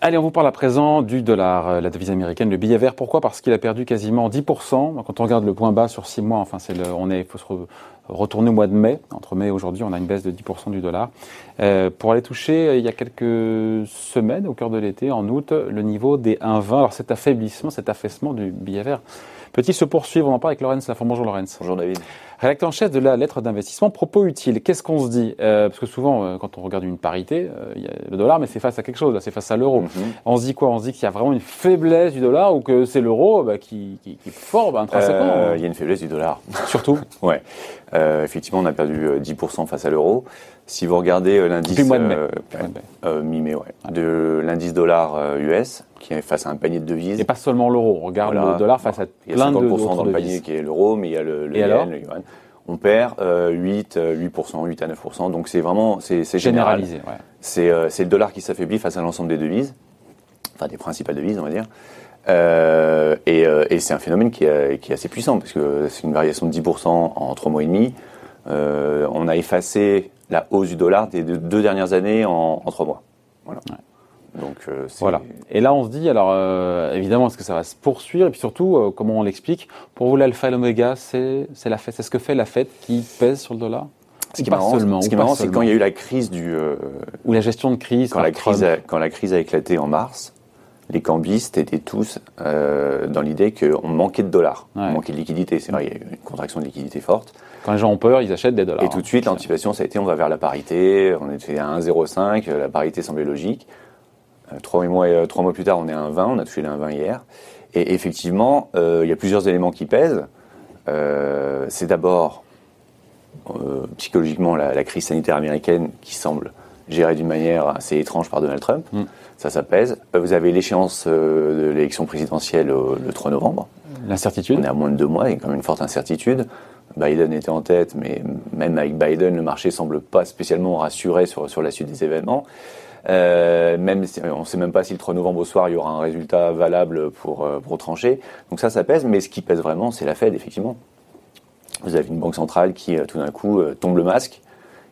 Allez, on vous parle à présent du dollar, euh, la devise américaine, le billet vert. Pourquoi? Parce qu'il a perdu quasiment 10%. Quand on regarde le point bas sur 6 mois, enfin, on est, faut se retourner au mois de mai. Entre mai et aujourd'hui, on a une baisse de 10% du dollar. Euh, pour aller toucher, euh, il y a quelques semaines, au cœur de l'été, en août, le niveau des 1,20. Alors cet affaiblissement, cet affaissement du billet vert peut-il se poursuivre? On en parle avec Lorenz Lafont. Bonjour Lorenz. Bonjour David. Rédacteur en chef de la lettre d'investissement, propos utile. Qu'est-ce qu'on se dit? Euh, Parce que souvent, euh, quand on regarde une parité, euh, y a le dollar, mais c'est face à quelque chose, c'est face à l'euro. Mhm. On se dit quoi? On se dit qu'il y a vraiment une faiblesse du dollar ou que c'est l'euro bah, qui, qui, qui, forme intrinsèquement Il y a une faiblesse du dollar. Surtout Ouais. effectivement, on a perdu 10% face à l'euro. Si vous regardez l'indice mi-mai, ouais, de l'indice dollar US, qui est face à un panier de devises. Et pas seulement l'euro, on regarde le dollar face à il y a 50% dans le panier qui est l'euro, mais il y a le, le yen, le yuan. On perd euh, 8, 8%, 8 à 9%. Donc c'est vraiment c'est généralisé. Ouais. C'est euh, le dollar qui s'affaiblit face à l'ensemble des devises, enfin des principales devises, on va dire. Euh, et, euh, et c'est un phénomène qui est, qui est, assez puissant parce que c'est une variation de 10% en 3 mois et demi. Euh, on a effacé la hausse du dollar des deux, dernières années en, en 3 mois. Voilà. Ouais. Donc euh, voilà. Et là, on se dit, alors euh, évidemment, est-ce que ça va se poursuivre? Et puis surtout, euh, comment on l'explique? Pour vous, l'alpha et l'oméga, c'est la fête. C'est ce que fait la fête qui pèse sur le dollar? Ce qui, est marrant, seulement, ce qui est marrant, c'est quand il y a eu la crise du ou la gestion de crise. Quand la crise, a, quand la crise a éclaté en mars, les cambistes étaient tous dans l'idée qu'on manquait de dollars, on manquait de liquidité. C'est vrai, il y a eu une contraction de liquidité forte. Quand les gens ont peur, ils achètent des dollars. Et tout de suite, l'anticipation, ça a été on va vers la parité. On était à 1,05, la parité semblait logique. Euh, trois mois, euh, trois mois plus tard, on est à 1,20, on a touché les 1,20 hier. Et effectivement, euh, il y a plusieurs éléments qui pèsent. c'est d'abord psychologiquement la, crise sanitaire américaine qui semble gérée d'une manière assez étrange par Donald Trump. Mm. Ça, ça pèse. Vous avez l'échéance de l'élection présidentielle le 3 novembre. L'incertitude. On est à moins de deux mois, il y a quand même une forte incertitude. Biden était en tête, mais même avec Biden, le marché semble pas spécialement rassuré sur, sur la suite des événements. Euh, même on ne sait même pas si le 3 novembre au soir il y aura un résultat valable pour, euh, pour trancher. Donc ça, ça pèse, mais ce qui pèse vraiment, c'est la Fed, effectivement. Vous avez une banque centrale qui, euh, tout d'un coup, tombe le masque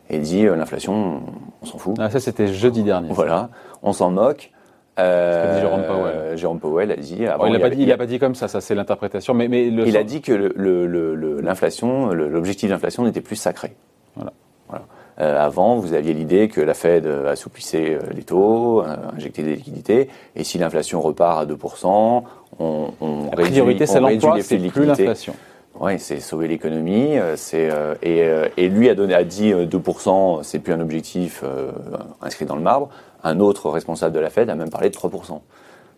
et dit l'inflation, on s'en fout. Ah, ça, c'était jeudi dernier. Voilà, on s'en moque. Euh, Jérôme Powell. Jérôme Powell a dit. il n'a pas, dit, il pas dit comme ça, ça c'est l'interprétation. Mais, mais il a dit que l'inflation, l'objectif de l'inflation n'était plus sacré. Voilà. voilà. Euh, avant, vous aviez l'idée que la Fed euh, assouplissait euh, les taux, injectait des liquidités, et si l'inflation repart à 2%, on, on la priorité, c'est l'emploi, c'est plus l'inflation. Oui, c'est sauver l'économie. C'est et, et, lui a donné a dit 2%, c'est plus un objectif inscrit dans le marbre. Un autre responsable de la Fed a même parlé de 3%.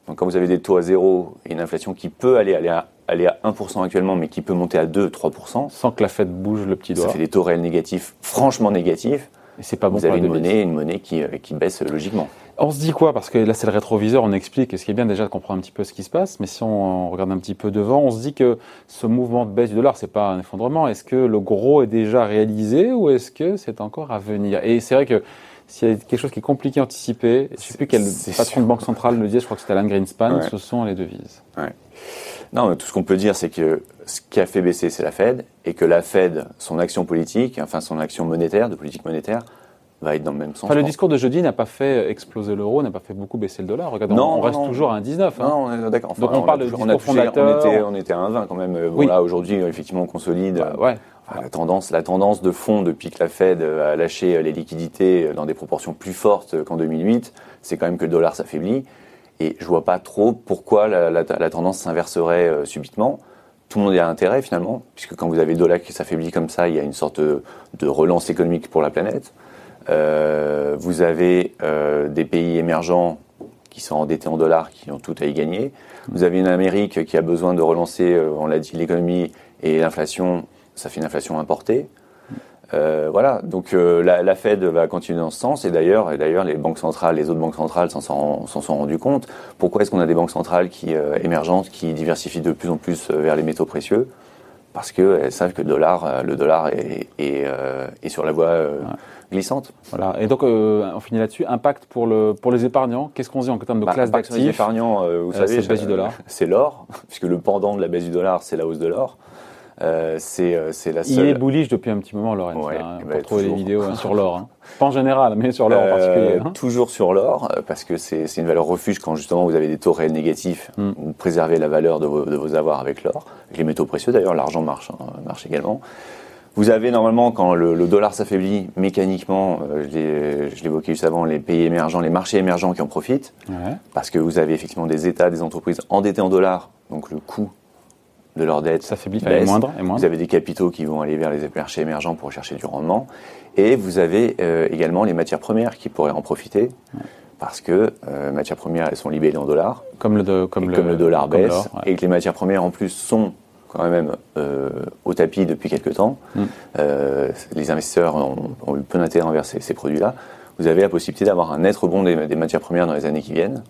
Donc quand vous avez des taux à zéro et une inflation qui peut aller, aller, à, aller à 1% actuellement, mais qui peut monter à 2-3%. Sans que la Fed bouge le petit doigt. Ça fait des taux réels négatifs, franchement négatifs. C'est pas bon Vous avez une monnaie, une monnaie qui, euh, qui baisse logiquement. On se dit quoi? Parce que là, c'est le rétroviseur, on explique, et ce qui est bien déjà de comprendre un petit peu ce qui se passe, mais si on regarde un petit peu devant, on se dit que ce mouvement de baisse du dollar, c'est pas un effondrement. Est-ce que le gros est déjà réalisé ou est-ce que c'est encore à venir? Et c'est vrai que s'il y a quelque chose qui est compliqué à anticiper, je ne sais plus quel patron de banque centrale le dit, je crois que c'était Alan Greenspan, ce sont les devises. Ouais. Non, tout ce qu'on peut dire, c'est que ce qui a fait baisser, c'est la Fed, et que la Fed, son action politique, enfin son action monétaire, de politique monétaire, va être dans le même sens. Enfin, le discours de jeudi n'a pas fait exploser l'euro, n'a pas fait beaucoup baisser le dollar. Regardez, non, on, reste toujours à 1,19. Hein. Non, d'accord. Donc on, parle de on, a fondateur. on, était, on était à 1,20 quand même. oui. Voilà, aujourd'hui, effectivement, on consolide. Bah, ouais. La tendance, la tendance de fond depuis que la Fed a lâché les liquidités dans des proportions plus fortes qu'en 2008, c'est quand même que le dollar s'affaiblit. Et je vois pas trop pourquoi la, tendance s'inverserait euh, subitement. Tout le monde y a intérêt finalement, puisque quand vous avez le dollar qui s'affaiblit comme ça, il y a une sorte de, relance économique pour la planète. Euh, vous avez euh, des pays émergents qui sont endettés en dollars, qui ont tout à y gagner. Vous avez une Amérique qui a besoin de relancer, on l'a dit, l'économie et l'inflation ça fait une inflation importée. Euh, voilà, donc euh, la, la, Fed va continuer dans ce sens et d'ailleurs, et d'ailleurs les banques centrales, les autres banques centrales s'en sont, sont rendus compte. Pourquoi est-ce qu'on a des banques centrales qui euh, émergentes qui diversifient de plus en plus vers les métaux précieux? Parce qu'elles savent que le dollar, le dollar est, est, est sur la voie glissante. Voilà. Et donc on finit là-dessus. Impact pour le pour les épargnants. Qu'est-ce qu'on dit en termes de bah, classe d'actifs? Les épargnants, vous savez. C'est l'or, puisque le pendant de la baisse du dollar, c'est la hausse de l'or. Euh, c'est euh, c'est la Il seule. est bullish depuis un petit moment, Lorenz, Ouais, hein, bah, pour trouver des toujours. vidéos hein, sur l'or. hein. Pas en général, mais sur l'or en Euh, particulier. hein. toujours sur l'or, parce que c'est c'est une valeur refuge quand justement vous avez des taux réels négatifs. Mm. Vous préservez la valeur de vos, de vos avoirs avec l'or. Avec les métaux précieux d'ailleurs, l'argent marche, marche également. Vous avez normalement, quand le, le dollar s'affaiblit mécaniquement, euh, je l'ai- je l'évoquais juste avant, les pays émergents, les marchés émergents qui en profitent, Ouais. parce que vous avez effectivement des États, des entreprises endettées en dollars, donc le coût de leur dette Ça faiblit, elle est baisse. moindre. Vous avez des capitaux qui vont aller vers les marchés émergents pour chercher du rendement. Et vous avez euh, également les matières premières qui pourraient en profiter. Parce que euh, matières premières, elles sont libellées en dollars. Comme le, de- comme et le, comme le dollar comme baisse, ouais. et que les matières premières en plus sont quand même euh, au tapis depuis quelques temps, Mm. euh, les investisseurs ont, ont eu peu d'intérêt envers ces, ces produits-là. Vous avez la possibilité d'avoir un net rebond des, des matières premières dans les années qui viennent,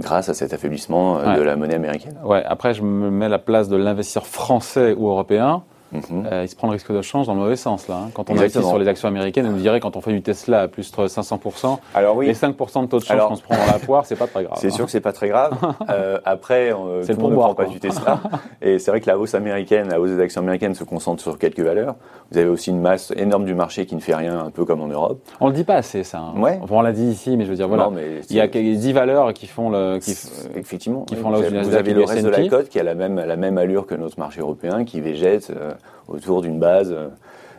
grâce à cet affaiblissement euh, Ouais. de la monnaie américaine. Ouais, après, je me mets à la place de l'investisseur français ou européen. Mhm. Euh, il se prend le risque de change dans le mauvais sens, là. hein. Quand on investit Exactement. sur les actions américaines, on dirait quand on fait du Tesla à plus de 500%, Alors oui, les 5% de taux de change qu'on se prend dans la poire, c'est pas très grave. C'est hein. sûr que c'est pas très grave. Euh, après, euh, C'est tout le monde ne prend pas du Tesla. Et c'est vrai que la hausse américaine, la hausse des actions américaines se concentre sur quelques valeurs. Vous avez aussi une masse énorme du marché qui ne fait rien, un peu comme en Europe. On le dit pas assez, ça. hein. Ouais. Enfin, on l'a dit ici, mais je veux dire, voilà. Non, mais Il y a c'est- 10 valeurs qui font le. Qui, effectivement, qui oui. font la hausse vous avez, le reste de la cote qui a la même, la même allure que notre marché européen, qui végète euh, autour d'une base.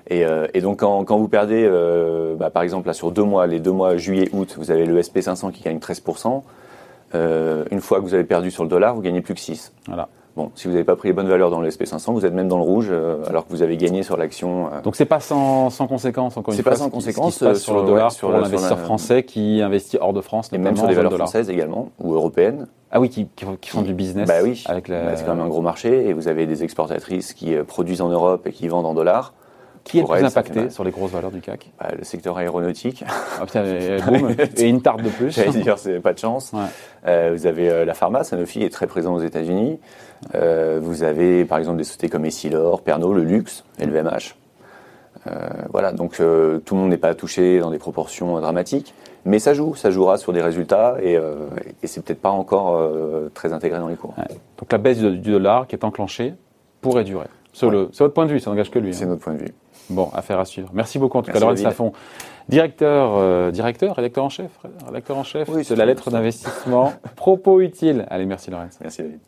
Et, euh, et donc quand, quand vous perdez, euh, bah, par exemple là sur deux mois, les deux mois juillet-août, vous avez le SP500 qui gagne 13%. Euh, une fois que vous avez perdu sur le dollar, vous gagnez plus que 6. Voilà. Bon, si vous n'avez pas pris les bonnes valeurs dans le SP500, vous êtes même dans le rouge, euh, alors que vous avez gagné sur l'action. euh, Donc c'est pas sans, sans conséquence, encore une C'est fois. pas sans conséquence, euh, sur, le dollar ouais, sur pour l'investisseur la- français qui investit hors de France, et même sur des valeurs françaises également, ou européennes. Ah oui, qui, qui, qui font du business. Bah oui, Avec la... Bah, c'est quand même un gros marché, et vous avez des exportatrices qui euh, produisent en Europe et qui vendent en dollars. Qui est le plus elles, ça fait impacté sur les grosses valeurs du CAC? Bah, le secteur aéronautique, Ah putain, et, boum, et une tarte de plus. j'allais dire, c'est pas de chance. Ouais. Euh, vous avez euh, la pharma, Sanofi est très présent aux États-Unis. Euh, vous avez par exemple des sociétés comme Essilor, Pernod, le luxe, LVMH. Euh, voilà, donc euh, tout le monde n'est pas touché dans des proportions euh, dramatiques, mais ça joue, ça jouera sur des résultats et, euh, et c'est peut-être pas encore euh, très intégré dans les cours. Ouais. Donc la baisse du, dollar qui est enclenchée pourrait durer. C'est Ouais. votre point de vue, ça n'engage que lui. C'est hein. notre point de vue. Bon, affaire à suivre. Merci beaucoup en tout cas, Laurent. Safon, directeur, euh, directeur, rédacteur en chef, rédacteur en chef Oui, de la lettre d'investissement. Propos utiles. Allez, merci Laurent. Merci David.